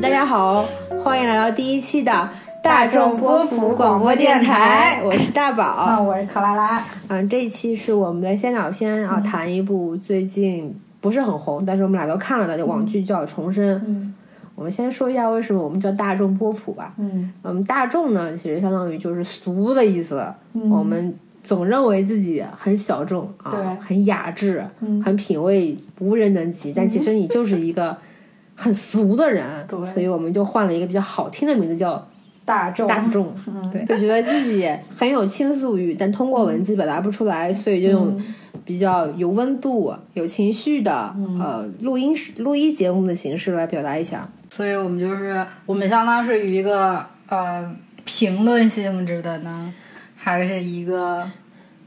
大家好，欢迎来到第一期的大众波普广播电台，我是大啊，宝。我是克拉拉。嗯，这一期是我们的先导片，啊谈一部最近不是很红，但是我们俩都看了的网剧，叫《重生》。嗯我们先说一下为什么我们叫大众波普吧。嗯我们大众呢，其实相当于就是俗的意思。嗯我们总认为自己很小众啊对，很雅致，嗯很品味无人能及，但其实你就是一个很俗的人。所以我们就换了一个比较好听的名字，叫大众大众。嗯对，就觉得自己很有倾诉欲，但通过文字表达不出来，所以就用比较有温度、有情绪的、呃录音录音节目的形式来表达一下。所以我们就是我们相当是于一个呃评论性质的呢，还是一个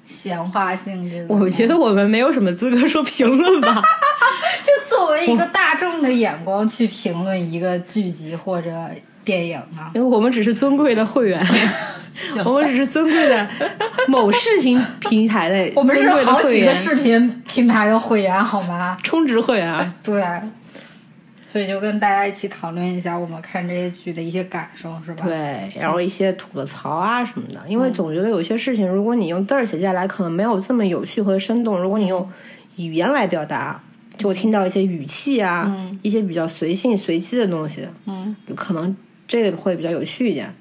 闲话性质的？我觉得我们没有什么资格说评论吧。就作为一个大众的眼光去评论一个剧集或者电影啊，因为我们只是尊贵的会员，我们只是尊贵的某视频平台的 我们是好几个视频平台的会员，好吗？充值会员啊。对，所以就跟大家一起讨论一下我们看这些剧的一些感受，是吧？对，然后一些吐的槽啊什么的，因为总觉得有些事情，如果你用字儿写下来，可能没有这么有趣和生动。如果你用语言来表达，就会听到一些语气啊，一些比较随性随机的东西，嗯，可能这个会比较有趣一点。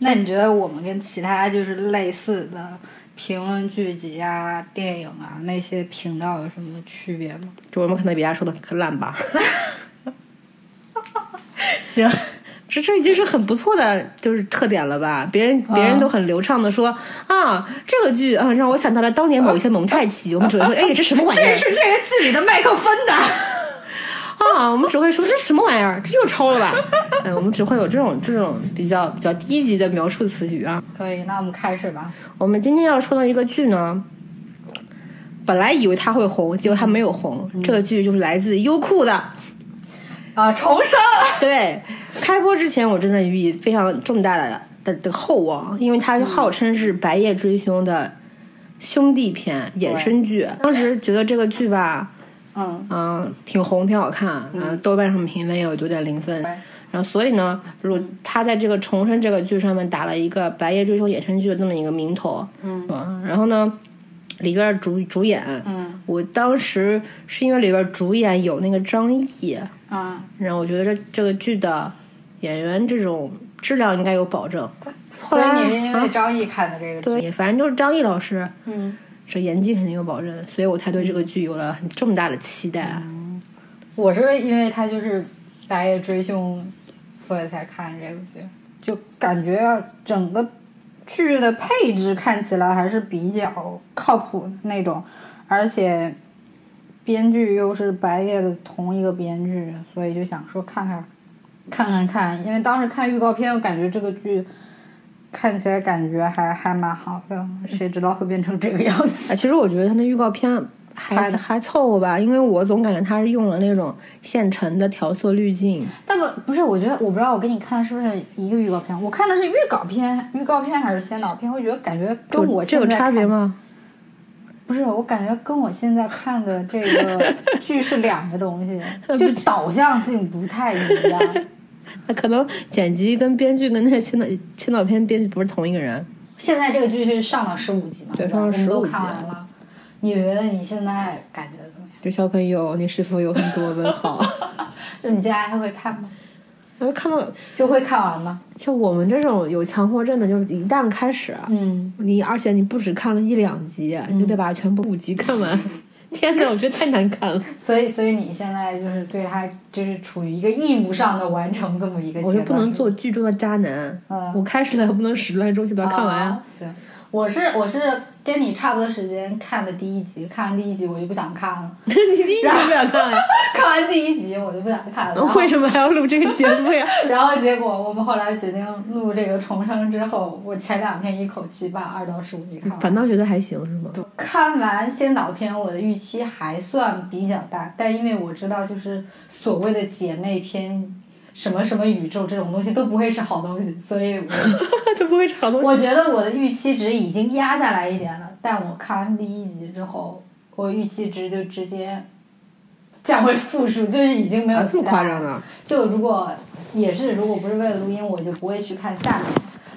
那你觉得我们跟其他就是类似的评论剧集啊、电影啊那些频道有什么区别吗？就我们可能比他说的更烂吧，行，这这已经是很不错的就是特点了吧？别人别人都很流畅的说、啊，这个剧啊让我想到了当年某一些蒙太奇，我们只会说哎这什么玩意儿这是这个剧里的麦克风的。啊，我们只会说这什么玩意儿，这又抄了吧？哎，我们只会有这种这种比较比较低级的描述词语啊。可以，那我们开始吧。我们今天要说的一个剧呢，本来以为它会红，结果它没有红。这个剧就是来自优酷的。啊，重生。对，开播之前我真的予以非常重大的的的厚望，因为它号称是《白夜追凶》的兄弟篇衍生剧。当时觉得这个剧吧，嗯，嗯，挺红，挺好看，嗯，豆瓣上评分也有九点零分。然后，所以呢，如果他在这个重生这个剧上面打了一个《白夜追凶》衍生剧的这么一个名头，嗯，然后呢，里边主主演，嗯，我当时是因为里边主演有那个张译，啊，然后我觉得这这个剧的演员这种质量应该有保证。后所以来你是因为啊张译看的这个剧？对，反正就是张译老师，嗯，这演技肯定有保证，所以我才对这个剧有了很这么大的期待。我是因为他就是《白夜追凶》，所以才看这个剧，就感觉整个剧的配置看起来还是比较靠谱那种，而且编剧又是白夜的同一个编剧，所以就想说看看看看看，因为当时看预告片，我感觉这个剧。看起来感觉还还蛮好的，谁知道会变成这个样子？啊，其实我觉得他那预告片还还凑合吧，因为我总感觉他是用了那种现成的调色滤镜。但不不是，我觉得我不知道我给你看的是不是一个预告片，我看的是预告片，预告片还是先导片？我觉得感觉跟我这有？差别吗？不是，我感觉跟我现在看的这个剧是两个东西，就导向性不太一样。那可能剪辑跟编剧跟那个青岛青岛片编剧不是同一个人。现在这个剧是上到十五集嘛？对上到十五集看完了。你觉得你现在感觉怎么样？就小朋友，你是否有很多问号？就你接下来还会看吗？然后看到就会看完吗？像我们这种有强迫症的，就是一旦开始，嗯，你而且你不只看了一两集，你就得把全部五集看完。天哪，我觉得太难看了。所以所以你现在就是对他就是处于一个义务上的完成这么一个阶段，我就不能做剧中的渣男。嗯我开始了，不能始乱终弃，把它看完。啊行，我是我是跟你差不多时间看的第一集，看完第一集我就不想看了，你第一集不想看呀？看完第一集我就不想看了。为什么还要录这个节目呀？然后结果我们后来决定录这个重生之后，我前两天一口气把二到十五集看完。反倒觉得还行是吗？看完先导片，我的预期还算比较大，但因为我知道，就是所谓的姐妹篇，什么什么宇宙这种东西都不会是好东西，所以我 这不会是好东西。我觉得我的预期值已经压下来一点了。但我看完第一集之后，我预期值就直接降为负数，就是已经没有这么夸张的。就如果也是，如果不是为了录音，我就不会去看下面。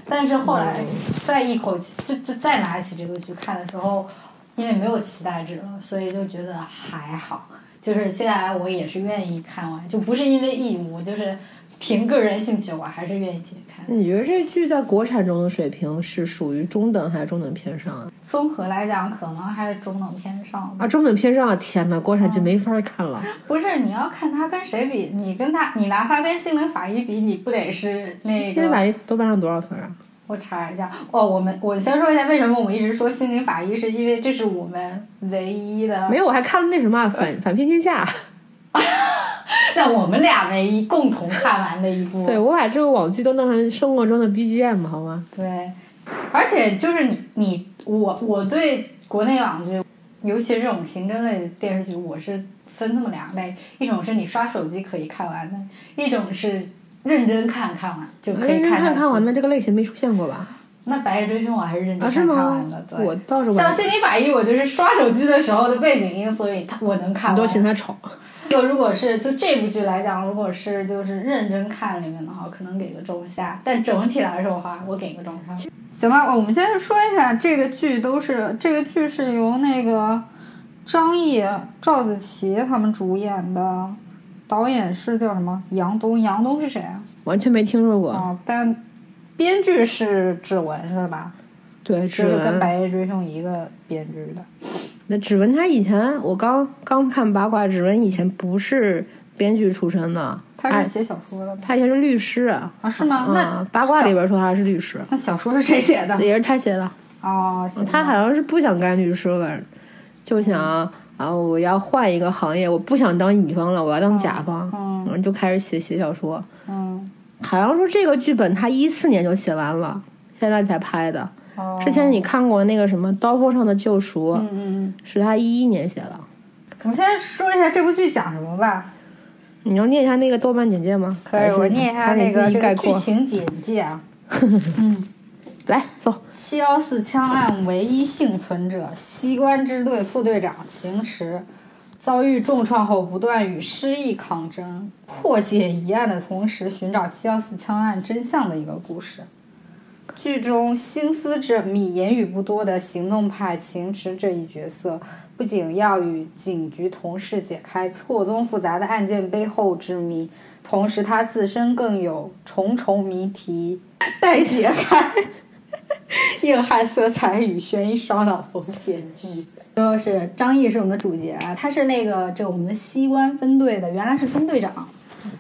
但是后来再一口气就就再拿起这个剧看的时候，因为没有期待值了，所以就觉得还好。就是接下来我也是愿意看完，就不是因为义务，就是凭个人兴趣，我还是愿意继续看。你觉得这剧在国产中的水平是属于中等还是中等偏上啊？综合来讲，可能还是中等偏上啊。中等偏上，天呐，国产剧没法看了。不是，你要看它跟谁比？你跟他，你拿它跟《心灵法医》比，你不得是那个？《心灵法医》豆瓣上多少分啊？我查一下哦，我们我先说一下为什么我们一直说《心灵法医》，是因为这是我们唯一的。没有，我还看了那什么《反反偏天下》。那我们俩唯一共同看完的一部。对，我把这个网剧都弄成生活中的 BGM 好吗？对，而且就是你你我我对国内网剧，尤其是这种刑侦类电视剧，我是分这么两类：一种是你刷手机可以看完的，一种是。认真看看完就可以看看完的这个类型没出现过吧？那《白夜追凶》我还是认真看完的。对，我倒是像《心理法医》，我就是刷手机的时候的背景音，所以我能看。很多嫌它吵。就如果是就这部剧来讲，如果是就是认真看里面的话，可能给个中下。但整体来说的话，我给个中上。行吧，我们先说一下这个剧都是这个剧是由那个张译、赵子琪他们主演的。导演是叫什么？杨东，杨东是谁啊？完全没听说过。啊，但编剧是指纹是吧？对，是跟《白夜追凶》一个编剧的。那指纹他以前我刚刚看八卦，指纹以前不是编剧出身的，他是写小说的。他以前是律师啊？是吗？那八卦里边说他是律师。那小说是谁写的？也是他写的。哦，他好像是不想干律师了，就想。啊！我要换一个行业，我不想当乙方了，我要当甲方。嗯，就开始写写小说。嗯，好像说这个剧本他一四年就写完了，现在才拍的。哦，之前你看过那个什么《刀锋上的救赎》？嗯嗯，是他一一年写的。我们先说一下这部剧讲什么吧。你要念一下那个豆瓣简介吗？可以，我念一下那个这个剧情简介啊。嗯。来走。七幺四枪案唯一幸存者西关支队副队长秦池，遭遇重创后不断与失忆抗争，破解疑案的同时寻找七幺四枪案真相的一个故事。剧中心思缜密、言语不多的行动派秦池这一角色，不仅要与警局同事解开错综复杂的案件背后之谜，同时他自身更有重重谜题待解开。硬汉色彩与悬疑烧脑风险剧，就是张译是我们的主角啊，他是那个这我们的西关分队的，原来是分队长。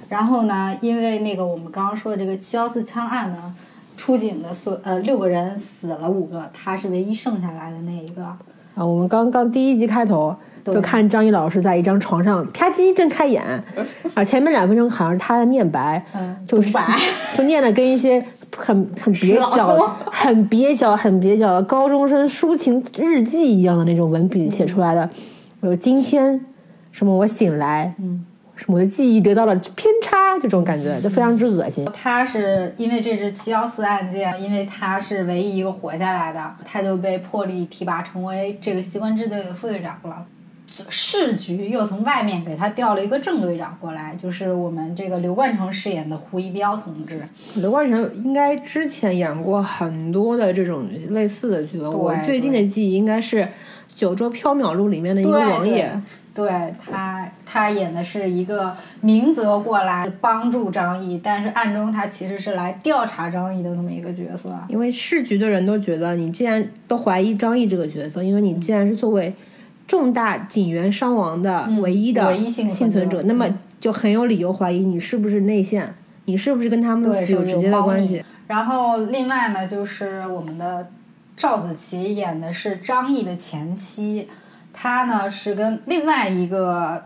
然后呢，因为那个我们刚刚说的这个七幺四枪案呢，出警的所呃六个人死了五个，他是唯一剩下来的那一个。啊，我们刚刚第一集开头就看张译老师在一张床上啪叽睁开眼，啊，前面两分钟好像是他在念白，嗯，就是 就念的跟一些。很很蹩脚，很蹩脚，很蹩脚的高中生抒情日记一样的那种文笔写出来的。有今天什么我醒来，嗯，什么我的记忆得到了偏差，这种感觉就非常之恶心。他是因为这只七幺四案件，因为他是唯一一个活下来的，他就被破例提拔成为这个西关支队的副队长了。市局又从外面给他调了一个正队长过来，就是我们这个刘冠成饰演的胡一彪同志。刘冠成应该之前演过很多的这种类似的剧吧？我最近的记忆应该是《九州缥缈录》里面的一个王爷。对他，他演的是一个明泽过来帮助张译，但是暗中他其实是来调查张译的这么一个角色。因为市局的人都觉得，你既然都怀疑张译这个角色，因为你既然是作为。重大警员伤亡的唯一的幸存者，那么就很有理由怀疑你是不是内线，你是不是跟他们有直接的关系？然后另外呢，就是我们的赵子琪演的是张译的前妻，他呢是跟另外一个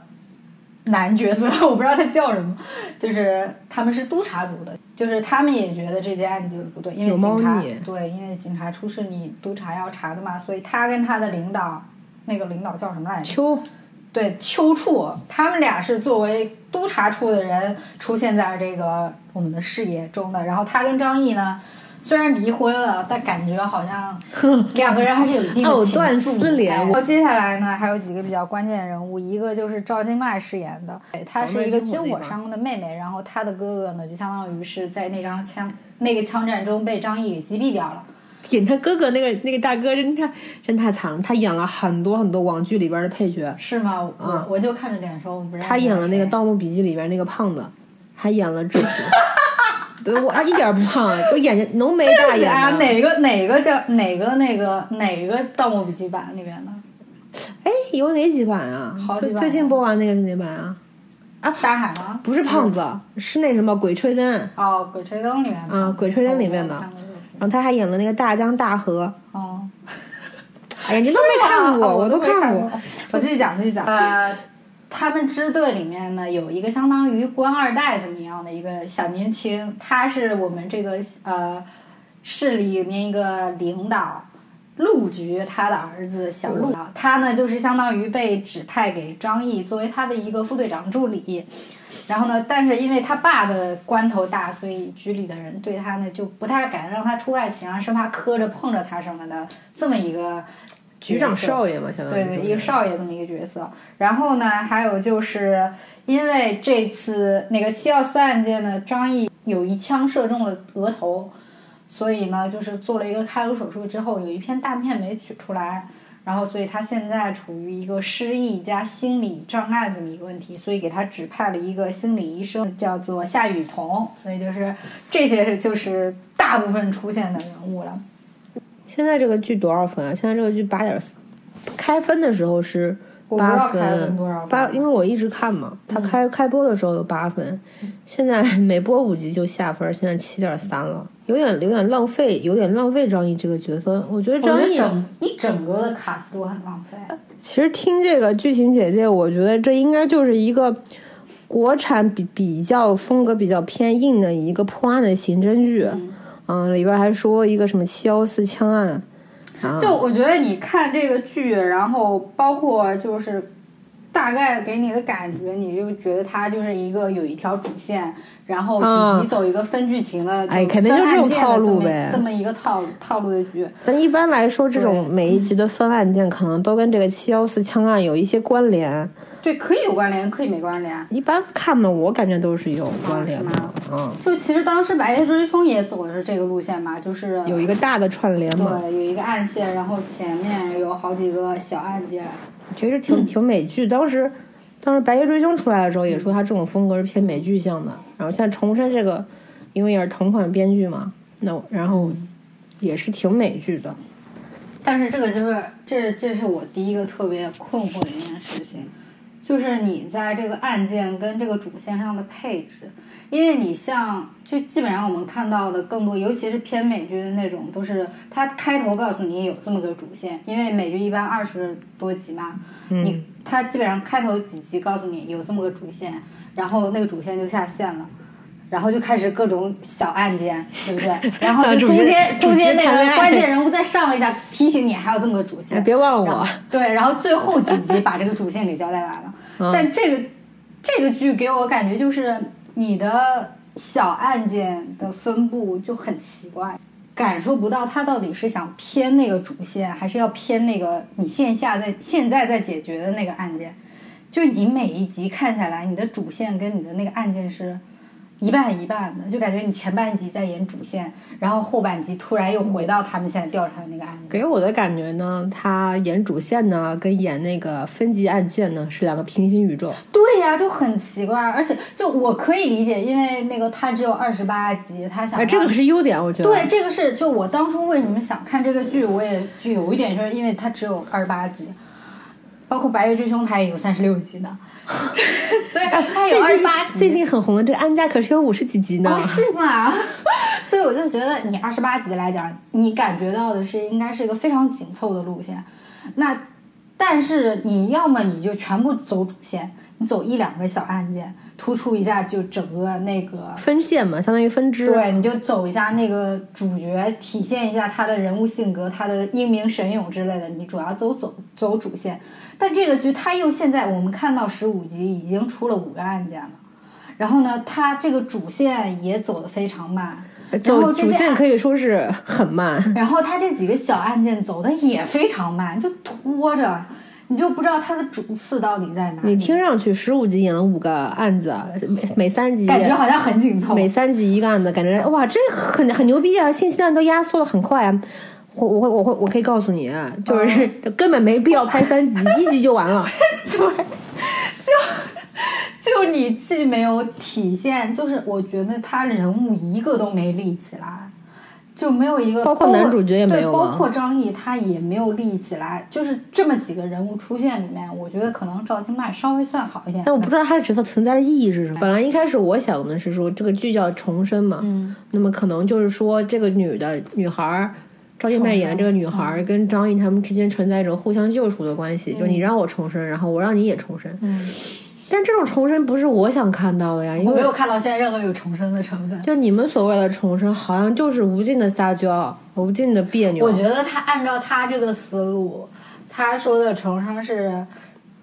男角色，我不知道他叫什么，就是他们是督察组的，就是他们也觉得这件案子不对，因为警察对，因为警察出事，你督察要查的嘛，所以他跟他的领导。那个领导叫什么来着？邱，对，邱处，他们俩是作为督察处的人出现在这个我们的视野中的。然后他跟张译呢，虽然离婚了，但感觉好像两个人还是有一定的藕情断愫。丝连哎然后接下来呢，还有几个比较关键人物，一个就是赵今麦饰演的，对她是一个军火商的妹妹，然后她的哥哥呢，就相当于是在那张枪那个枪战中被张译给击毙掉了。演他哥哥那个那个大哥真太真太惨了，他演了很多很多网剧里边的配角，是吗？我、嗯我就看着脸熟，我不认识他演了那个《盗墓笔记》里边那个胖子，还演了智取。对我啊，一点不胖，就眼睛浓眉大眼啊，哪个哪个叫哪个那个哪个《盗墓笔记》版里边的？哎，有哪几版啊？好几版最最近播完那个是哪版啊？啊沙海吗？不是胖子，是那什么《鬼吹灯》，哦，《鬼吹灯》里面的。啊鬼吹灯里面的然后他还演了那个大江大河。哦，哎呀，你都没看过，我都没看过。。我继续讲，继续讲。呃，他们支队里面呢，有一个相当于官二代这么样的一个小年轻，他是我们这个呃市里面一个领导。陆局他的儿子小陆，他呢就是相当于被指派给张毅作为他的一个副队长助理，然后呢，但是因为他爸的关头大，所以局里的人对他呢就不太敢让他出外勤啊，生怕磕着碰着他什么的，这么一个局长少爷嘛，相当于对对，一个少爷这么一个角色。然后呢，还有就是因为这次那个七幺四案件呢，张译有一枪射中了额头，所以呢，就是做了一个开颅手术之后，有一片大片没取出来。然后，所以他现在处于一个失忆加心理障碍这么一个问题，所以给他指派了一个心理医生，叫做夏雨桐。所以就是这些是就是大部分出现的人物了。现在这个剧多少分啊？现在这个剧八点四，开分的时候是八分八，因为我一直看嘛，他开、开播的时候有八分，现在 每播五集就下分，现在七点三了，有点有点浪费，有点浪费张译这个角色。我觉得张译整一整个的卡斯都很浪费。其实听这个剧情简介，我觉得这应该就是一个国产比比较风格比较偏硬的一个破案的刑侦剧。嗯，里边还说一个什么七幺四枪案，啊，就我觉得你看这个剧，然后包括就是大概给你的感觉，你就觉得它就是一个有一条主线，然后几集走一个分剧情的，哎肯定就这种套路呗这么一个套套路的剧。但一般来说，这种每一集的分案件可能都跟这个七幺四枪案有一些关联。对，可以有关联，可以没关联。一般看嘛，我感觉都是有关联。嗯，就其实当时《白夜追凶》也走的是这个路线嘛，就是有一个大的串联嘛，对有一个暗线，然后前面有好几个小案件。其实挺挺美剧。当时当时《白夜追凶》出来的时候，也说它这种风格是偏美剧向的。然后现在重生这个，因为也是同款编剧嘛，那我然后也是挺美剧的。但是这个就是这这是我第一个特别困惑的一件事情，就是你在这个案件跟这个主线上的配置，因为你像就基本上我们看到的更多，尤其是偏美剧的那种，都是它开头告诉你有这么个主线，因为美剧一般二十多集嘛，你它基本上开头几集告诉你有这么个主线，然后那个主线就下线了。然后就开始各种小案件，对不对？然后就 中间中间那个关键人物再上一下，提醒你还有这么个主线。哎别忘了我。对，然后最后几集把这个主线给交代完了。但这个这个剧给我感觉就是你的小案件的分布就很奇怪，感受不到他到底是想偏那个主线，还是要偏那个你线下在现在在解决的那个案件。就是你每一集看下来，你的主线跟你的那个案件是。一半一半的，就感觉你前半集在演主线，然后后半集突然又回到他们现在调查的那个案子。给我的感觉呢，他演主线呢，跟演那个分级案件呢是两个平行宇宙。对呀、就很奇怪，而且就我可以理解，因为那个他只有二十八集，他想哎，这个是优点，我觉得。对，这个是就我当初为什么想看这个剧，我也就有一点就是因为它只有二十八集，包括《白夜追凶》它也有三十六集呢，所以它有二最近十八集。最近很红的这个安家可是有五十几集呢。哦，是吗？所以我就觉得你二十八集来讲，你感觉到的是应该是一个非常紧凑的路线。那但是你要么你就全部走主线，你走一两个小案件，突出一下就整个那个分线嘛，相当于分支。对，你就走一下那个主角，体现一下他的人物性格，他的英明神勇之类的。你主要走走走主线，但这个剧它又现在我们看到十五集已经出了五个案件了，然后呢，它这个主线也走得非常慢，走主线可以说是很慢。然后他这几个小案件走的也非常慢，就拖着，你就不知道他的主次到底在哪里。你听上去十五集演了五个案子，每 每三集感觉好像很紧凑。每三集一个案子，感觉哇，这很很牛逼啊！信息量都压缩的很快啊。我我会我会我可以告诉你，就是、根本没必要拍三集，一集就完了。对，就就你既没有体现，就是我觉得他人物一个都没立起来，就没有一个，包括男主角也没有对，包括张译他也没有立起来，就是这么几个人物出现里面，我觉得可能赵今麦稍微算好一点，但我不知道他的角色存在的意义是什么。本来一开始我想的是说，这个剧叫重生嘛，嗯，那么可能就是说这个女的女孩儿。赵今麦演的这个女孩儿跟张译他们之间存在一种互相救赎的关系，就你让我重生，然后我让你也重生。嗯，但这种重生不是我想看到的呀，因为我没有看到现在任何有重生的成分。就你们所谓的重生，好像就是无尽的撒娇，无尽的别扭。我觉得他按照他这个思路，他说的重生是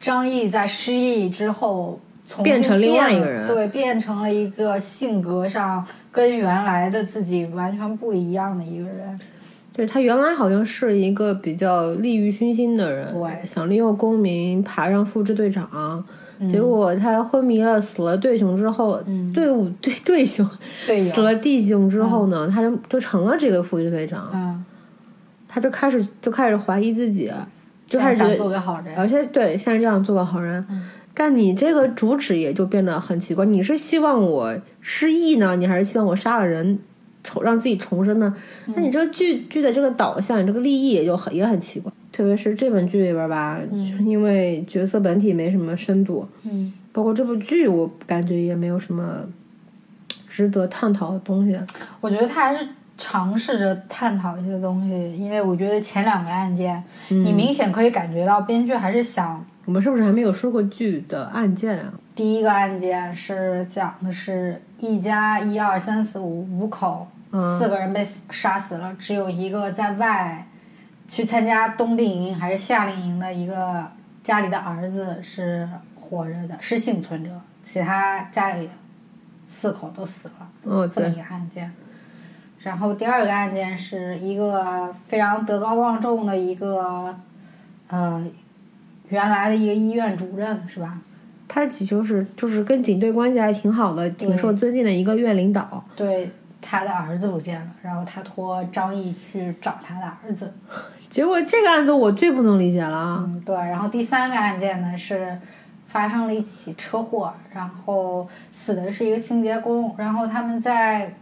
张译在失忆之后变成另外一个人对，变成了一个性格上跟原来的自己完全不一样的一个人。对他原来好像是一个比较利欲熏心的人，对想利用功名爬上副支队长，嗯结果他昏迷了，死了队熊之后，队伍 队队熊死了弟兄之后呢，他就就成了这个副支队长，嗯，他就开始就开始怀疑自己，就开始觉想得做个好人。而且对，现在这样做个好人，但你这个主旨也就变得很奇怪。你是希望我失忆呢，你还是希望我杀了人，重让自己重生呢？那你这个剧剧的这个导向，你这个立意也就很也很奇怪。特别是这本剧里边吧，因为角色本体没什么深度，嗯，包括这部剧，我感觉也没有什么值得探讨的东西。我觉得他还是尝试着探讨一些东西，因为我觉得前两个案件，你明显可以感觉到编剧还是想我们是不是还没有说过剧的案件啊？第一个案件是讲的是一家一二三四五五口，四个人被杀死了，只有一个在外去参加冬令营还是夏令营的一个家里的儿子是活着的，是幸存者，其他家里四口都死了。哦，这么一，个案件。然后第二个案件是一个非常德高望重的一个呃原来的一个医院主任是吧？他就是就是跟警队关系还挺好的，挺受尊敬的一个院领导。对，他的儿子不见了，然后他托张译去找他的儿子。结果这个案子我最不能理解了啊！嗯，对。然后第三个案件呢是发生了一起车祸，然后死的是一个清洁工，然后他们在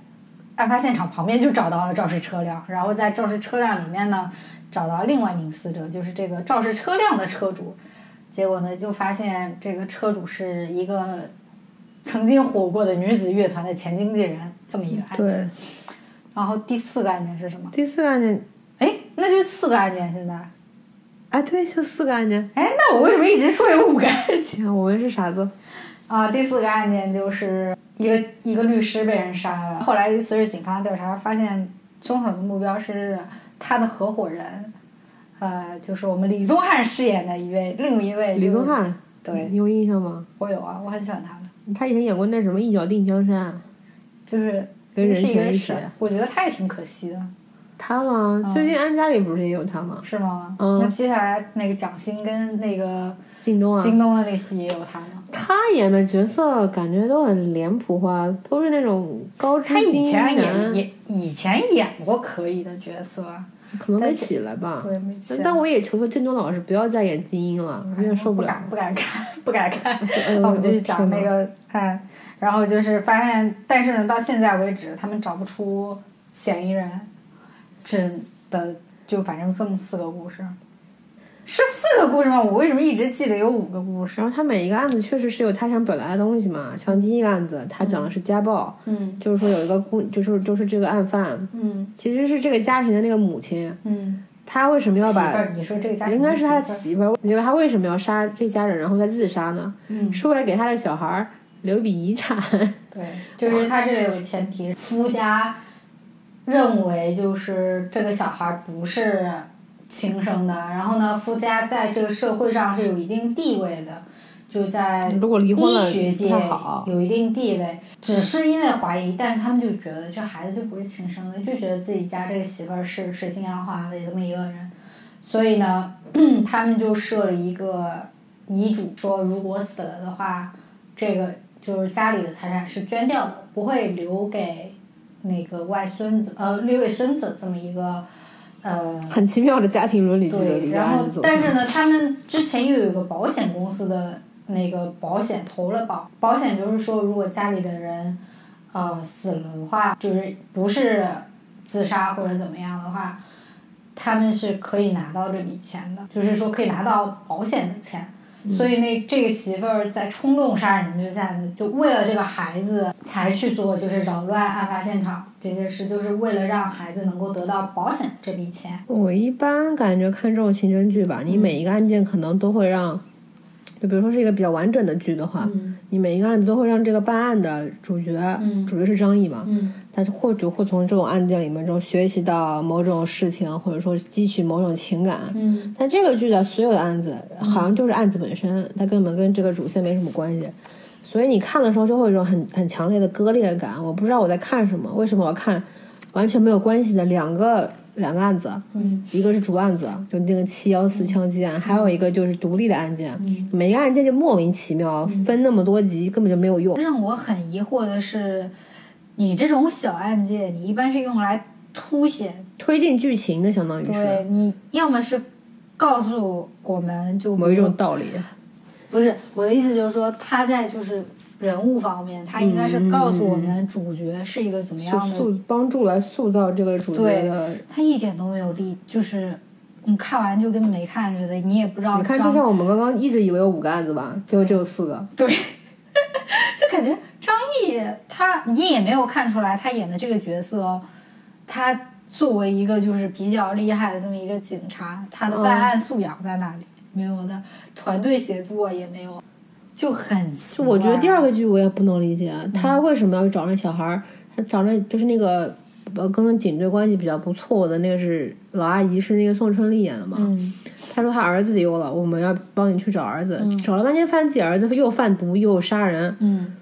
案发现场旁边就找到了肇事车辆，然后在肇事车辆里面呢找到另外一名死者，就是这个肇事车辆的车主。结果呢，就发现这个车主是一个曾经火过的女子乐团的前经纪人，这么一个案件。对，然后第四个案件是什么？第四个案件，哎，那就四个案件现在。哎，对，就四个案件。哎，那我为什么一直说有五个案件？我们是傻子。啊，第四个案件就是一个一个律师被人杀了，后来随着警方调查，发现凶手的目标是他的合伙人，呃，就是我们李宗翰饰演的一位，另一位李宗，翰，对你有印象吗？我有啊，我很喜欢他的，他以前演过那什么《一脚定江山》，就是跟任泉一起，我觉得他也挺可惜的，他吗？最近安家里不是也有他吗？是吗？嗯那接下来那个蒋欣跟那个靳东啊，京东的那戏也有他吗？他演的角色感觉都很脸谱化，都是那种高知他以前演，演以前演过可以的角色，可能没起来吧。对，没起来但我也求求靳东老师不要再演精英了，我有点受了。不敢不敢看，不敢看。那，我们继续讲那个案，然后就是发现，但是呢，到现在为止，他们找不出嫌疑人，只的就反正这么四个故事，是四个故事吗？我为什么一直记得有五个故事？然后他每一个案子确实是有他想表达的东西嘛，像第一个案子，他讲的是家暴，嗯就是说有一个故，就是就是这个案犯嗯其实是这个家庭的那个母亲，嗯，他为什么要把应该是他的媳妇儿媳妇儿，你觉得他为什么要杀这家人，然后再自杀呢？嗯，是为了给他的小孩儿留笔遗产。对，就是他这里有个前提，夫家认为就是这个小孩不是亲生的，然后呢，夫家在这个社会上是有一定地位的，就在如果离婚了医学界不太好有一定地位，只是因为怀疑，但是他们就觉得这孩子就不是亲生的，就觉得自己家这个媳妇儿是水性杨花的这么一个人，所以呢，他们就设了一个遗嘱，说如果死了的话，这个就是家里的财产是捐掉的，不会留给那个外孙子，呃，留给孙子这么一个，呃，很奇妙的家庭伦理剧的然后。但是呢，他们之前又有一个保险公司的那个保险投了保，保险就是说，如果家里的人呃死了的话，就是不是自杀或者怎么样的话，他们是可以拿到这笔钱的，就是说可以拿到保险的钱。所以那这个媳妇儿在冲动杀人之下，就为了这个孩子才去做，就是扰乱案发现场这些事，就是为了让孩子能够得到保险这笔钱。我一般感觉看这种刑侦剧吧，你每一个案件可能都会让，就比如说是一个比较完整的剧的话，你每一个案子都会让这个办案的主角，嗯主角是张译嘛，嗯他是或许会从这种案件里面中学习到某种事情，或者说汲取某种情感。嗯但这个剧的所有的案子，好像就是案子本身，它根本跟这个主线没什么关系。所以你看的时候就会有一种很很强烈的割裂感。我不知道我在看什么，为什么我看完全没有关系的两个两个案子，嗯一个是主案子，就那个七幺四枪击案，还有一个就是独立的案件。嗯每个案件就莫名其妙，分那么多集根本就没有用。让我很疑惑的是，你这种小案件，你一般是用来凸显，推进剧情的，相当于是对是你要么是告诉我们就某一种道理。不是我的意思，就是说他在就是人物方面，他应该是告诉我们主角是一个怎么样的，塑帮助来塑造这个主角的。他一点都没有立，就是你看完就跟没看似的，你也不知道你看，就像我们刚刚一直以为有五个案子吧，结果只有四个。对，就感觉张译他你也没有看出来他演的这个角色哦，他作为一个就是比较厉害的这么一个警察，他的办案素养在哪里？没有的，团队协作也没有，就很。就我觉得第二个剧我也不能理解，他为什么要找那小孩儿？他找那就是那个呃跟警队关系比较不错的那个是老阿姨，是那个宋春丽演的嘛？嗯他说他儿子丢了，我们要帮你去找儿子。找了半天，发现自己儿子又贩毒又杀人。嗯，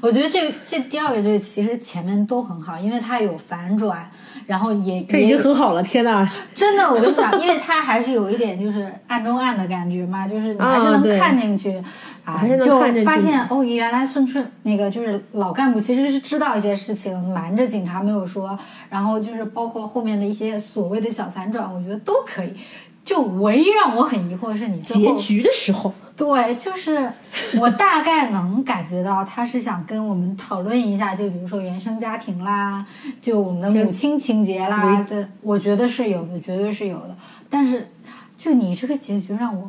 我觉得这这第二个这个其实前面都很好，因为它有反转，然后也这已经很好了，天呐！真的，我跟你讲，因为它还是有一点就是暗中暗的感觉嘛，就是你还是能看进去，啊，还是能看进去就发现哦，原来孙春那个就是老干部其实是知道一些事情，瞒着警察没有说，然后就是包括后面的一些所谓的小反转，我觉得都可以。就唯一让我很疑惑是你结局的时候，对，就是我大概能感觉到他是想跟我们讨论一下，就比如说原生家庭啦，就我们的母亲情节啦的，我觉得是有的，绝对是有的。但是，就你这个结局让我，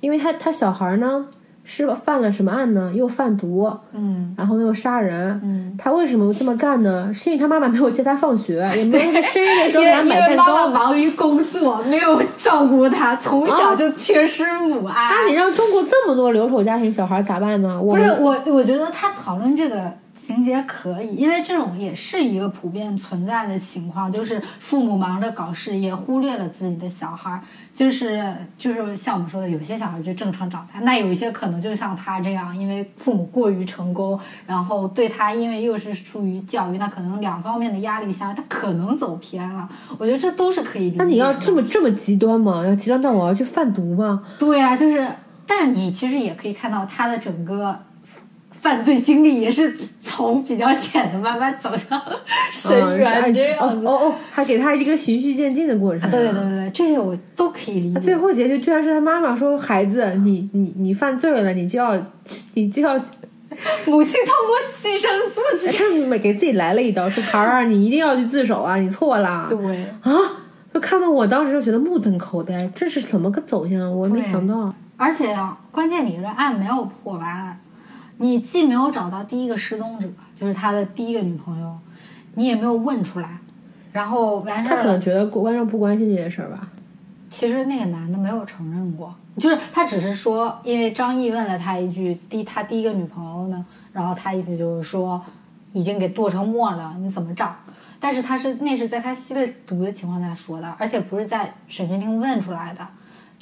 因为他他小孩呢是犯了什么案呢？又贩毒，嗯然后又杀人。嗯，他为什么这么干呢？是因为他妈妈没有接他放学，也没有在生日的时候 给他买蛋为妈妈。忙于工作，没有照顾他，从小就缺失母爱。那你让中国这么多留守家庭小孩咋办呢？我不是我，我觉得他讨论这个情节可以，因为这种也是一个普遍存在的情况，就是父母忙着搞事业，忽略了自己的小孩儿。就是就是像我们说的，有些小孩就正常长大，那有一些可能就像他这样，因为父母过于成功，然后对他因为又是出于教育，那可能两方面的压力下，他可能走偏了。我觉得这都是可以理解。那你要这么这么极端吗？要极端到我要去贩毒吗？对啊，就是，但是你其实也可以看到他的整个犯罪经历也是从比较浅的慢慢走向深嗯渊这样子。哦哦哦，还给他一个循序渐进的过程。对对对对，这些我都可以理解。最后结局居然是他妈妈说：“孩子，你你你犯罪了，你就要你就要，母亲通过牺牲自己，他每给自己来了一刀，说孩儿，你一定要去自首啊，你错了。”对，啊！就看到我当时就觉得目瞪口呆，这是怎么个走向？我没想到。而且啊关键你这案没有破完，你既没有找到第一个失踪者，就是他的第一个女朋友，你也没有问出来，然后完事儿了他可能。觉得观众不关心这件事儿吧。其实那个男的没有承认过，就是他只是说，因为张译问了他一句，第他第一个女朋友呢，然后他意思就是说，已经给剁成沫了，你怎么找？但是他是那是在他吸了毒的情况下说的，而且不是在审讯厅问出来的，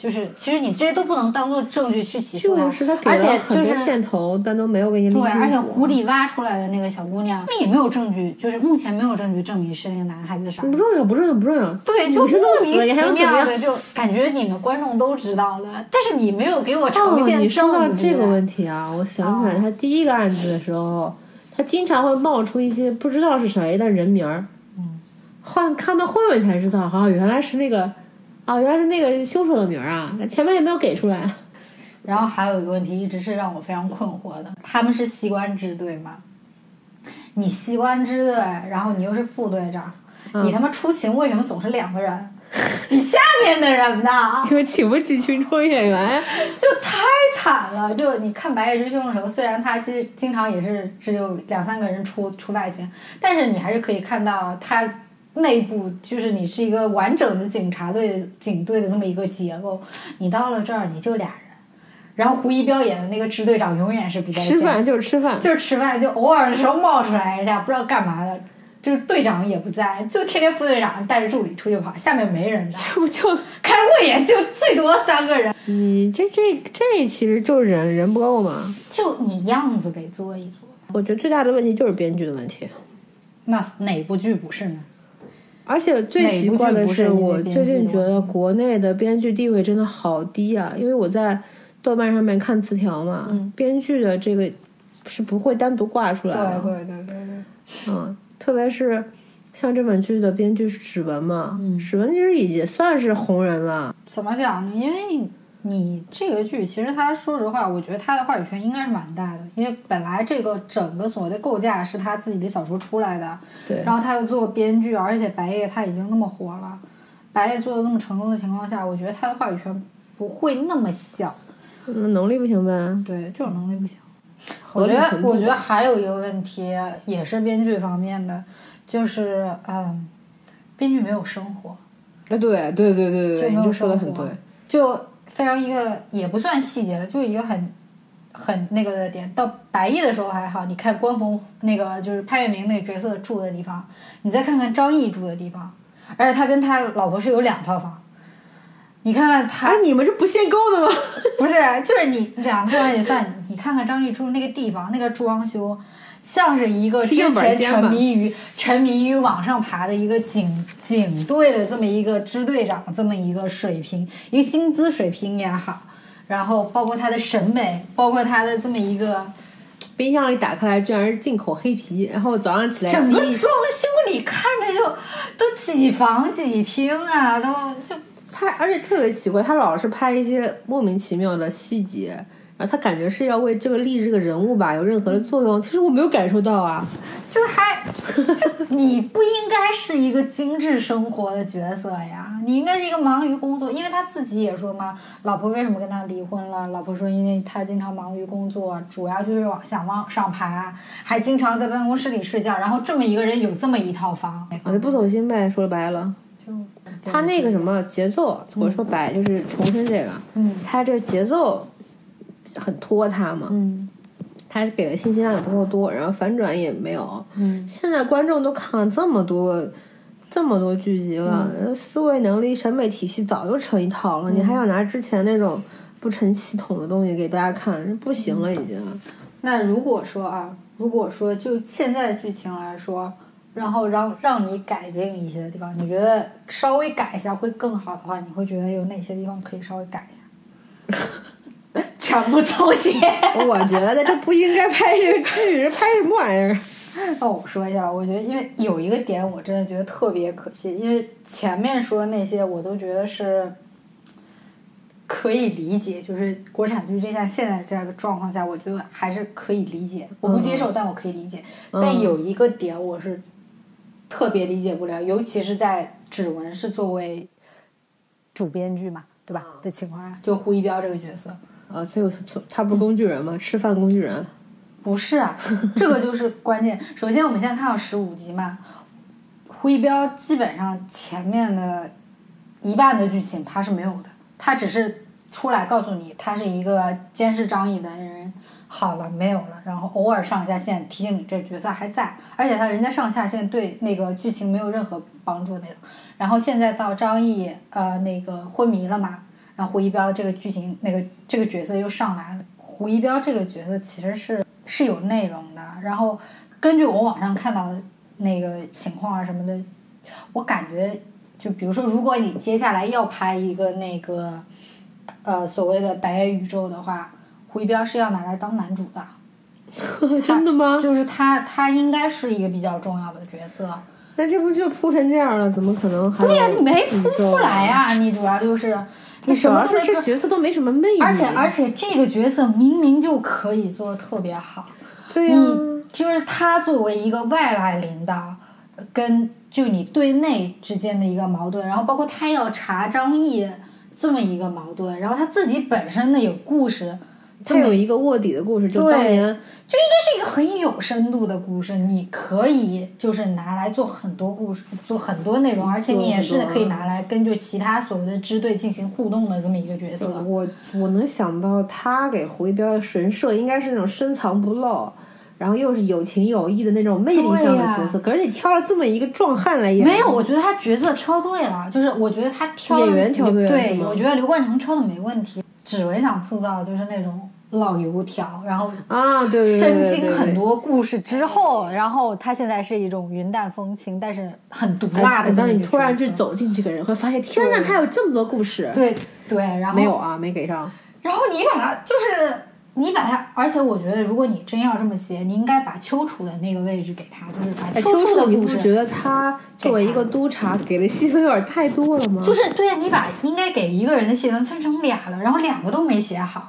就是其实你这些都不能当做证据去起诉就是他给而且了很多就是线头，但都没有给你理对，而且湖里挖出来的那个小姑娘，那也没有证据，就是目前没有证据证明是那个男孩子杀的不。重要，不重要，不重要。对，就莫名其？妙的，就感觉你们观众都知道的，但是你没有给我呈哦，现你说到。这个问题啊，我想起来，哦他第一个案子的时候，他经常会冒出一些不知道是谁的人名儿。嗯，换看到后面才知道，啊，原来是那个，啊，原来是那个凶手的名儿啊，前面也没有给出来。然后还有一个问题，一直是让我非常困惑的，他们是西关支队吗？你西关支队，然后你又是副队长，嗯你他妈出勤为什么总是两个人？你下面的人呢？因为请不起群众演员，就太惨了。就你看《白夜追凶》的时候，虽然他其实经常也是只有两三个人出出外勤，但是你还是可以看到他内部就是你是一个完整的警察队、警队的这么一个结构。你到了这儿，你就俩人，然后胡一彪演的那个支队长永远是不在吃饭就是吃饭。就是吃饭，就偶尔的时候冒出来一下，不知道干嘛的。就是队长也不在，就天天副队长带着助理出去跑，下面没人的，这不就 开会也就最多三个人。你这这这其实就是人人不够嘛。就你样子得做一做。我觉得最大的问题就是编剧的问题。那哪部剧不是呢？而且最奇怪的是我最近觉得国内的编剧地位真的好低啊！因为我在豆瓣上面看词条嘛，嗯编剧的这个是不会单独挂出来的。对对对对对，嗯，特别是像这本剧的编剧是史文嘛，嗯史文其实已经算是红人了。怎么讲？因为你这个剧，其实他说实话，我觉得他的话语权应该是蛮大的，因为本来这个整个所谓的构架是他自己的小说出来的，对，然后他又做编剧，而且白夜他已经那么火了，白夜做的那么成功的情况下，我觉得他的话语权不会那么小。那能力不行呗。对，就是能力不行。我觉得我觉得还有一个问题，也是编剧方面的，就是嗯，编剧没有生活，哎，对对对对就没有你就说的很对。就非常一个也不算细节了，就是一个很很那个的点。到白夜的时候还好，你看关峰那个就是潘粤明那个角色住的地方，你再看看张译住的地方，而且他跟他老婆是有两套房。你看看他哎，你们是不限购的吗？不是，就是你两套房也算，你看看张译住那个地方，那个装修，像是一个之前沉迷于沉迷于往上爬的一个警警队的这么一个支队长这么一个水平，一个薪资水平也好，然后包括他的审美，包括他的这么一个冰箱里打开来居然是进口黑啤，然后早上起来整个装修里看着就都几房几厅啊，都就他而且特别奇怪，他老是拍一些莫名其妙的细节，然后他感觉是要为这个立这个人物吧有任何的作用，其实我没有感受到啊。就还就你不应该是一个精致生活的角色呀，你应该是一个忙于工作，因为他自己也说嘛，老婆为什么跟他离婚了？老婆说因为他经常忙于工作，主要就是往想往上爬，还经常在办公室里睡觉，然后这么一个人有这么一套房，啊，就不走心呗，说白了，就他那个什么节奏，我说白就是重申这个，嗯他这节奏很拖沓嘛，嗯他给的信息量也不够多，然后反转也没有。嗯现在观众都看了这么多。这么多剧集了，嗯思维能力、审美体系早就成一套了，你还要拿之前那种不成系统的东西给大家看，不行了已经。那如果说啊，如果说就现在剧情来说，然后让让你改进一些的地方，你觉得稍微改一下会更好的话，你会觉得有哪些地方可以稍微改一下？全部重写。我觉得这不应该拍这个剧，这拍什么玩意儿？那我说一下，我觉得因为有一个点，我真的觉得特别可惜，因为前面说的那些我都觉得是可以理解，就是国产剧这样现在这样的状况下，我觉得还是可以理解。我不接受，但我可以理解。但有一个点我是特别理解不了，尤其是在指纹是作为主编剧嘛，对吧？的情况下，就胡一彪这个角色。啊，所以我说他不是工具人吗？吃饭工具人。不是啊，这个就是关键。首先，我们现在看到十五集嘛，胡一彪基本上前面的一半的剧情他是没有的，他只是出来告诉你他是一个监视张译的人，好了没有了，然后偶尔上下线提醒你这角色还在，而且他人家上下线对那个剧情没有任何帮助那种。然后现在到张译呃那个昏迷了嘛。然后胡一彪这个剧情那个这个角色又上来了。胡一彪这个角色其实是是有内容的，然后根据我网上看到的那个情况啊什么的，我感觉就比如说，如果你接下来要拍一个那个呃所谓的白夜宇宙的话，胡一彪是要拿来当男主的。真的吗？就是他，他应该是一个比较重要的角色。那这不就铺成这样了？怎么可能还？对呀，你没铺出来呀！你主要就是你什么是这角色都没什么魅力，而且而且这个角色明明就可以做的特别好。对呀，你就是他作为一个外来领导，跟就你对内之间的一个矛盾，然后包括他要查张译这么一个矛盾，然后他自己本身的有故事。他有一个卧底的故事，就当年就应该是一个很有深度的故事，你可以就是拿来做很多故事，做很多内容，而且你也是可以拿来跟就其他所谓的支队进行互动的这么一个角色。我我能想到他给胡一彪的神设应该是那种深藏不露，然后又是有情有义的那种魅力向的角色。可是你挑了这么一个壮汉来演，没有，我觉得他角色挑对了，就是我觉得他挑演员挑对了，对，我觉得刘冠成挑的没问题。指纹想塑造的就是那种老油条，然后啊，对，深经很多故事之后，然后他现在是一种云淡风轻，但是很毒辣的。当你突然去走进这个人，会发现天呐，他有这么多故事。对对，然后没有啊，没给上。然后你把他就是。你把他，而且我觉得，如果你真要这么写，你应该把丘处的那个位置给他，就是把丘处的故事。觉得他作为一个督察，给的戏份有点太多了吗？就是对呀，你把应该给一个人的戏份分成俩了，然后两个都没写好。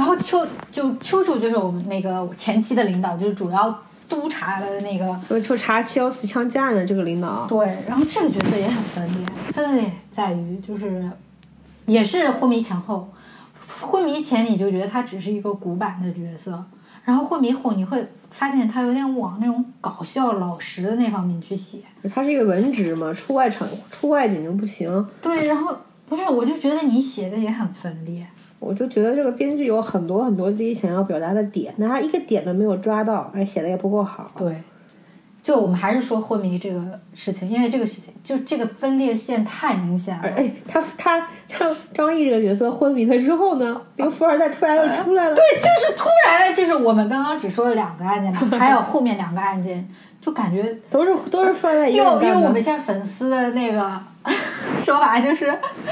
然后丘就丘处就是我们那个前期的领导，就是主要督察的那个，就查七幺四枪架的这个领导。对，然后这个角色也很分裂，分裂在于就是也是昏迷前后。昏迷前你就觉得他只是一个古板的角色，然后昏迷后你会发现他有点往那种搞笑老实的那方面去写。他是一个文职嘛，出外场出外景就不行。对，然后不是，我就觉得你写的也很分裂。我就觉得这个编剧有很多很多自己想要表达的点，但他一个点都没有抓到，而写的也不够好。对。就我们还是说昏迷这个事情，因为这个事情就这个分裂线太明显了。哎，他他他张译这个角色昏迷了之后呢，那个富二代突然又出来了。对，就是突然，就是我们刚刚只说了两个案件嘛，还有后面两个案件，就感觉都是都是富二代。因为因为我们现在粉丝的那个 说法就是，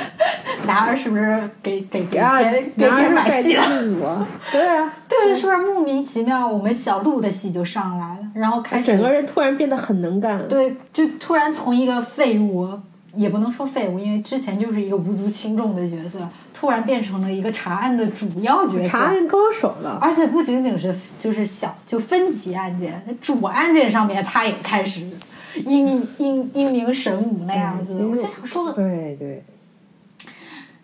男二是不是给给给钱给钱买戏了？对啊，对，是不是莫名其妙我们小鹿的戏就上来了，然后开始整个人突然变得很能干。对，就突然从一个废物。也不能说废物，因为之前就是一个无足轻重的角色，突然变成了一个查案的主要角色，查案高手了。而且不仅仅是就是小就分级案件，主案件上面他也开始英英英明神武那样子。我就想说，对对，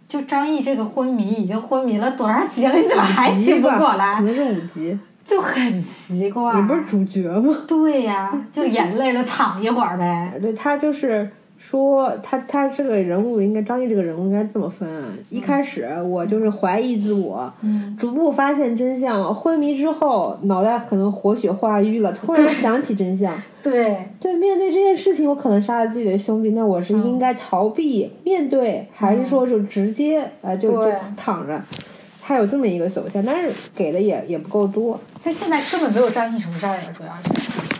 就张译这个昏迷已经昏迷了多少集了？你怎么还醒不过来？可能是五集，就很奇怪。你不是主角吗？对呀，就演累了躺一会儿呗。对他就是。说他他这个人物应该张译这个人物应该这么分，一开始我就是怀疑自我，逐步发现真相，昏迷之后脑袋可能活血化瘀了，突然想起真相，对对，面对这件事情，我可能杀了自己的兄弟，那我是应该逃避面对，还是说就直接啊就就躺着？他有这么一个走向，但是给的也也不够多。他现在根本没有张译什么事儿呀，主要是。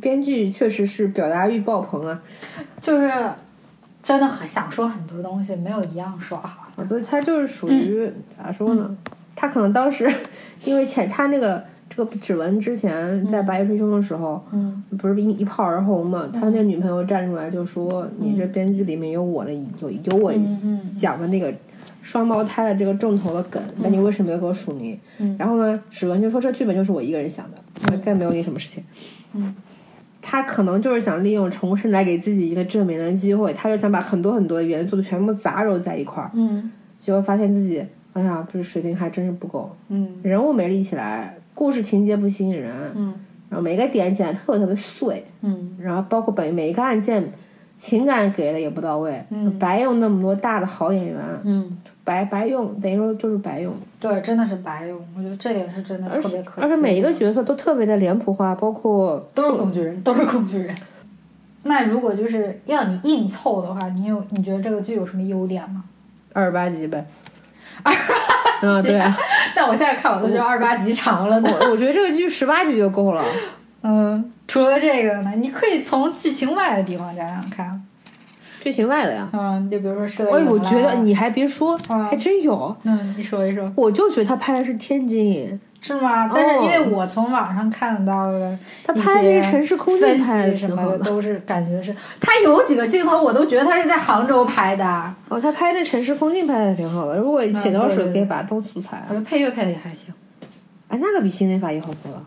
编剧确实是表达欲爆棚啊，就是真的很想说很多东西，没有一样说好。所以他就是属于咋说呢？他可能当时因为前他那个这个指纹之前在白夜追凶的时候，嗯，不是一一炮而红嘛？他那女朋友站出来就说：“你这编剧里面有我的，有有我想的那个双胞胎的这个重头的梗，那你为什么没有给我署名？”然后呢，指纹就说：“这剧本就是我一个人想的，更没有你什么事情。”嗯。他可能就是想利用重生来给自己一个证明的机会，他就想把很多很多的元素全部杂糅在一块儿，嗯，结果发现自己，哎呀，不是水平还真是不够，嗯，人物没立起来，故事情节不吸引人，嗯，然后每个点剪的特别特别碎，嗯，然后包括本每一个案件。情感给的也不到位，嗯，白用那么多大的好演员，嗯，白白用，等于说就是白用，对，真的是白用，我觉得这点是真的特别可惜。而且每一个角色都特别的脸谱化，包括都是工具人，都是工具人。那如果就是要你硬凑的话，你有你觉得这个剧有什么优点吗？二十八集呗，二十八嗯，对。但我现在看我都觉得二十八集长了。我我觉得这个剧十八集就够了。嗯，除了这个呢，你可以从剧情外的地方讲讲看。剧情外的呀？嗯，就比如说摄影。哎，我觉得你还别说，还真有。嗯，你说一说。我就觉得他拍的是天津。是吗？但是因为我从网上看到的他拍那城市空镜拍什么的，都是感觉是他有几个镜头，我都觉得他是在杭州拍的。哦，他拍这城市空镜拍的挺好的。如果剪刀手可以把它当素材。我觉得配乐配的也还行。哎，那个比心灵法医好多了。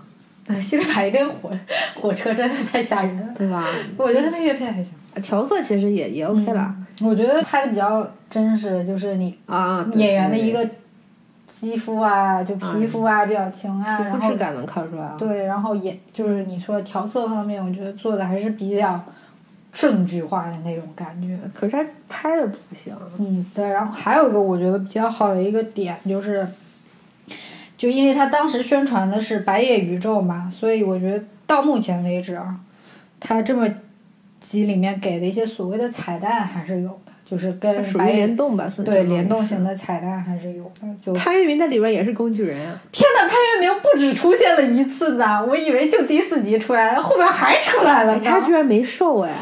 呃，心灵法医跟火火车真的太吓人了，对吧？我觉得配乐配的还行。调色其实也也 OK 了。我觉得拍的比较真实，就是你啊演员的一个。肌肤啊，就皮肤啊，表情啊，皮肤质感能看出来。对，然后也就是你说调色方面，我觉得做的还是比较证据化的那种感觉。可是他拍的不行。嗯，对。然后还有一个我觉得比较好的一个点就是，就因为他当时宣传的是白夜宇宙嘛，所以我觉得到目前为止啊，他这么集里面给的一些所谓的彩蛋还是有的。就是跟属于联动吧，对联动型的彩蛋还是有的。就潘粤明在里边也是工具人啊！天呐，潘粤明不止出现了一次呢，我以为就第四集出来了，后边还出来了。他居然没瘦哎，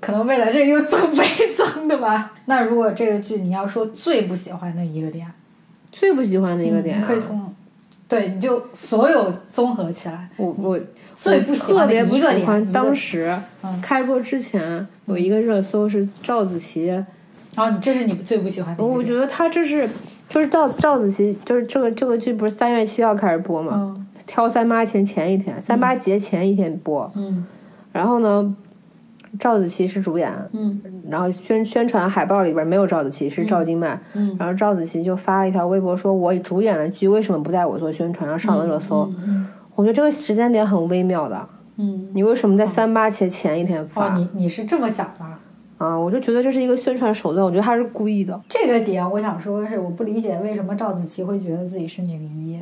可能为了这个又增肥增的吧。那如果这个剧你要说最不喜欢的一个点，最不喜欢的一个点，可以从对你就所有综合起来，我我最不喜欢一个点，当时开播之前有一个热搜是赵子琪。然后这是你最不喜欢的。我觉得他这是，就是赵赵子琪，就是这个这个剧不是三月七号开始播嘛？挑三八前前一天，三八节前一天播。嗯。然后呢，赵子琪是主演。嗯。然后宣宣传海报里边没有赵子琪，是赵今麦。嗯。然后赵子琪就发了一条微博，说我主演了剧，为什么不带我做宣传？然后上了热搜。嗯。我觉得这个时间点很微妙的。嗯。你为什么在三八节前一天发？哦，你你是这么想的？啊，我就觉得这是一个宣传手段，我觉得他是故意的。这个点我想说的是，我不理解为什么赵子琪会觉得自己是女一，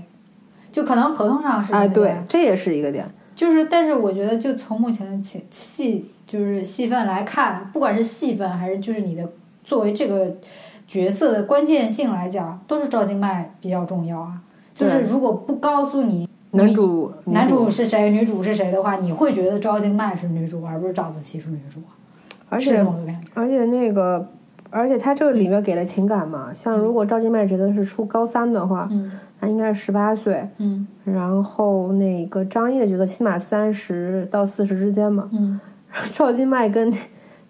就可能合同上是。哎，对，这也是一个点。就是，但是我觉得，就从目前的戏戏就是戏份来看，不管是戏份还是就是你的作为这个角色的关键性来讲，都是赵今麦比较重要啊。就是如果不告诉你男主男主是谁，女主是谁的话，你会觉得赵今麦是女主，而不是赵子琪是女主。而且而且那个，而且他这个里面给了情感嘛，像如果赵今麦觉得是初高三的话，嗯，他应该是十八岁，嗯，然后那个张译的角色起码三十到四十之间嘛，嗯，赵今麦跟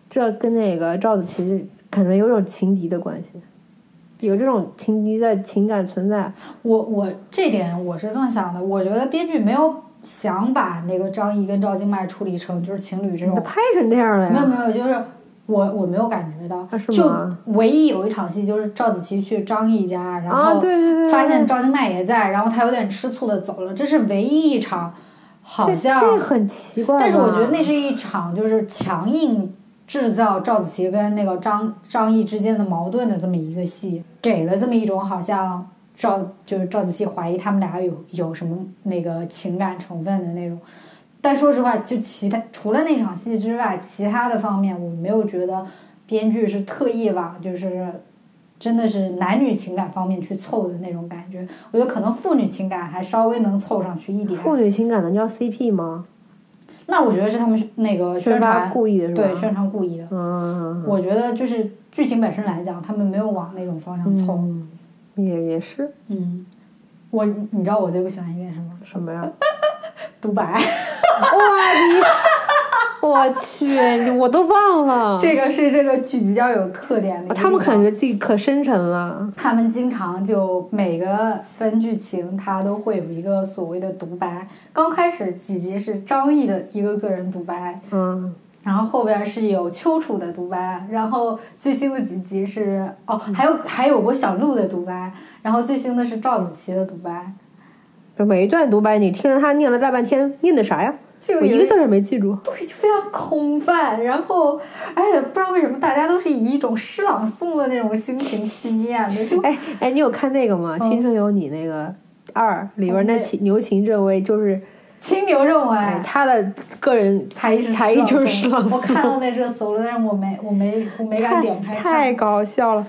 这跟那个赵子琪可能有种情敌的关系，有这种情敌的情感存在。我我这点我是这么想的，我觉得编剧没有。想把那个张译跟赵今麦处理成就是情侣这种，拍成这样了呀？没有没有，就是我我没有感觉到，就唯一有一场戏就是赵子琪去张译家，然后发现赵今麦也在，然后他有点吃醋的走了，这是唯一一场，好像很奇怪。但是我觉得那是一场就是强硬制造赵子琪跟那个张张译之间的矛盾的这么一个戏，给了这么一种好像。赵就是赵子琪怀疑他们俩有有什么那个情感成分的那种，但说实话，就其他除了那场戏之外，其他的方面我没有觉得编剧是特意往就是真的是男女情感方面去凑的那种感觉。我觉得可能父女情感还稍微能凑上去一点。父女情感能叫 CP 吗？那我觉得是他们那个宣传故意的，是吧？对，宣传故意的。嗯，我觉得就是剧情本身来讲，他们没有往那种方向凑。也也是，嗯，我你知道我最不喜欢一点什么？什么呀？独白。哇你，我去，我都忘了。这个是这个剧比较有特点的。他们感觉自己可深沉了。他们经常就每个分剧情，他都会有一个所谓的独白。刚开始几集是张译的一个个人独白，嗯。然后后边是有秋楚的独白，然后最新的几集是哦，还有还有过小鹿的独白，然后最新的是赵子琪的独白。就每一段独白，你听了他念了大半天，念的啥呀？就一个字也没记住。对，就非常空泛。然后，而且不知道为什么大家都是以一种诗朗诵的那种心情去念的。哎哎，你有看那个吗？《青春有你》那个二里边那秦牛秦这位就是。青牛认为他的个人才艺才艺就是诗朗诵。我看到那热搜了，但是我没我没我没敢点开太搞笑了。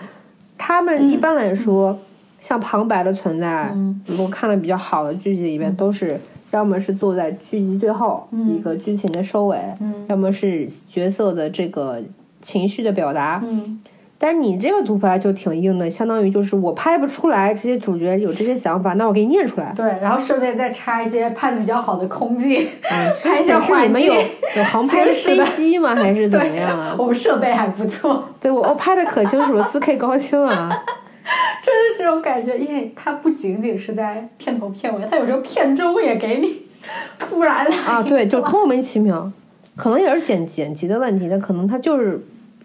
他们一般来说，像旁白的存在，嗯如果看了比较好的剧集里边，都是要么是坐在剧集最后、一个剧情的收尾，嗯要么是角色的这个情绪的表达。嗯但你这个独白就挺硬的，相当于就是我拍不出来这些主角有这些想法，那我给你念出来。对，然后顺便再插一些拍的比较好的空镜，哎，拍一下是你们有有航拍的飞机吗？还是怎么样啊？我们设备还不错，对我我拍的可清楚了，四 K 高清啊。真是这种感觉，因为它不仅仅是在片头片尾，它有时候片中也给你 突然来啊，对，就莫名其妙，可能也是剪剪辑的问题，但可能它就是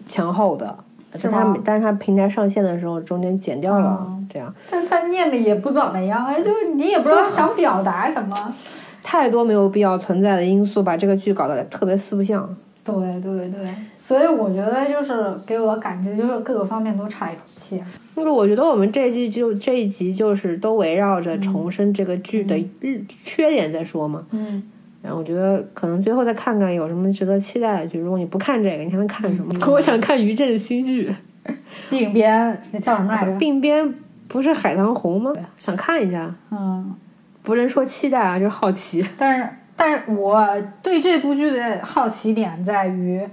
前后的，但是它吗但是他平台上线的时候中间剪掉了，哦这样但他念的也不怎么样，哎，就是你也不知道他想表达什么。太多没有必要存在的因素，把这个剧搞得特别四不像。对对对，所以我觉得就是给我的感觉就是各个方面都差一口气。就是我觉得我们这一季就这一集就是都围绕着重申这个剧的日缺点在说嘛，嗯，然后我觉得可能最后再看看有什么值得期待的剧。如果你不看这个，你还能看什么？我想看于震新剧。鬓边那叫什么来着？鬓边不是海棠红吗？想看一下，嗯，不是说期待啊，就是好奇。但是但是我对这部剧的好奇点在于，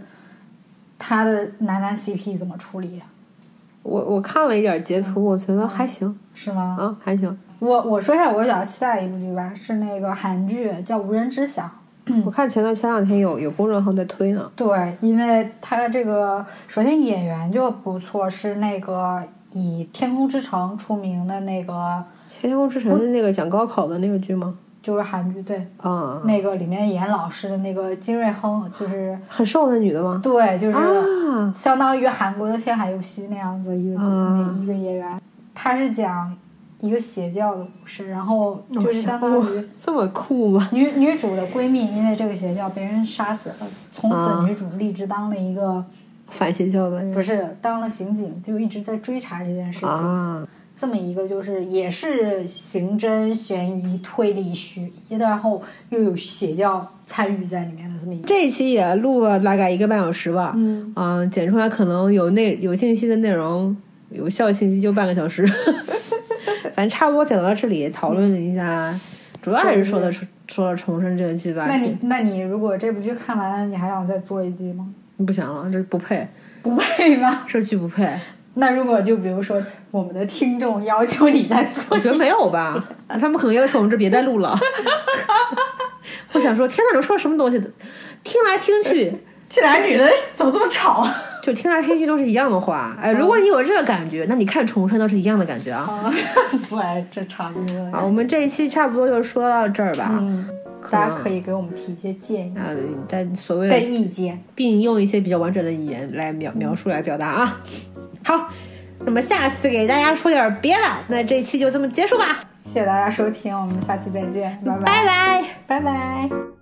他的男男 CP 怎么处理，我我看了一点截图，我觉得还行是吗？啊，还行。我我说一下我比较期待的一部剧吧，是那个韩剧叫《无人知晓》。我看前段前两天有有公众号在推呢。对，因为他这个首先演员就不错，是那个以《天空之城》出名的那个，《天空之城》是那个讲高考的那个剧吗？就是韩剧对，啊，那个里面演老师的那个金瑞亨，就是很瘦的女的吗？对，就是啊，相当于韩国的《天海佑希》那样子一个、一个演员，他是讲一个邪教的故事，然后就是相当于。这么酷吗？女女主的闺蜜因为这个邪教被人杀死了，从啊此女主立志当了一个、反邪教的不是当了刑警，就一直在追查这件事情。啊，这么一个就是也是刑侦、悬疑、推理虚，然后又有邪教参与在里面的这么一个。这一期也录了大概一个半小时吧。嗯，嗯，剪出来可能有内有信息的内容，有效信息就半个小时，反正差不多讲到这里，讨论了一下，主要还是说的说了重生这个剧吧。那你那你如果这部剧看完了，你还想再做一季吗？不想了，这不配，不配吗？这剧不配。那如果就比如说我们的听众要求你再做我觉得没有吧，他们可能要求我们这别再录了。我想说，天哪，这说什么东西？听来听去，这俩女的怎么这么吵啊？就听来听去都是一样的话。哎，如果你有这个感觉，那你看重生都是一样的感觉啊。对，这差不多。好，我们这一期差不多就说到这儿吧。嗯，大家可以给我们提一些建议啊，但所谓跟的，意见。并用一些比较完整的语言来描描述来表达啊。好，那么下次给大家说点别的，那这一期就这么结束吧，谢谢大家收听，我们下期再见，拜拜，拜拜。拜拜。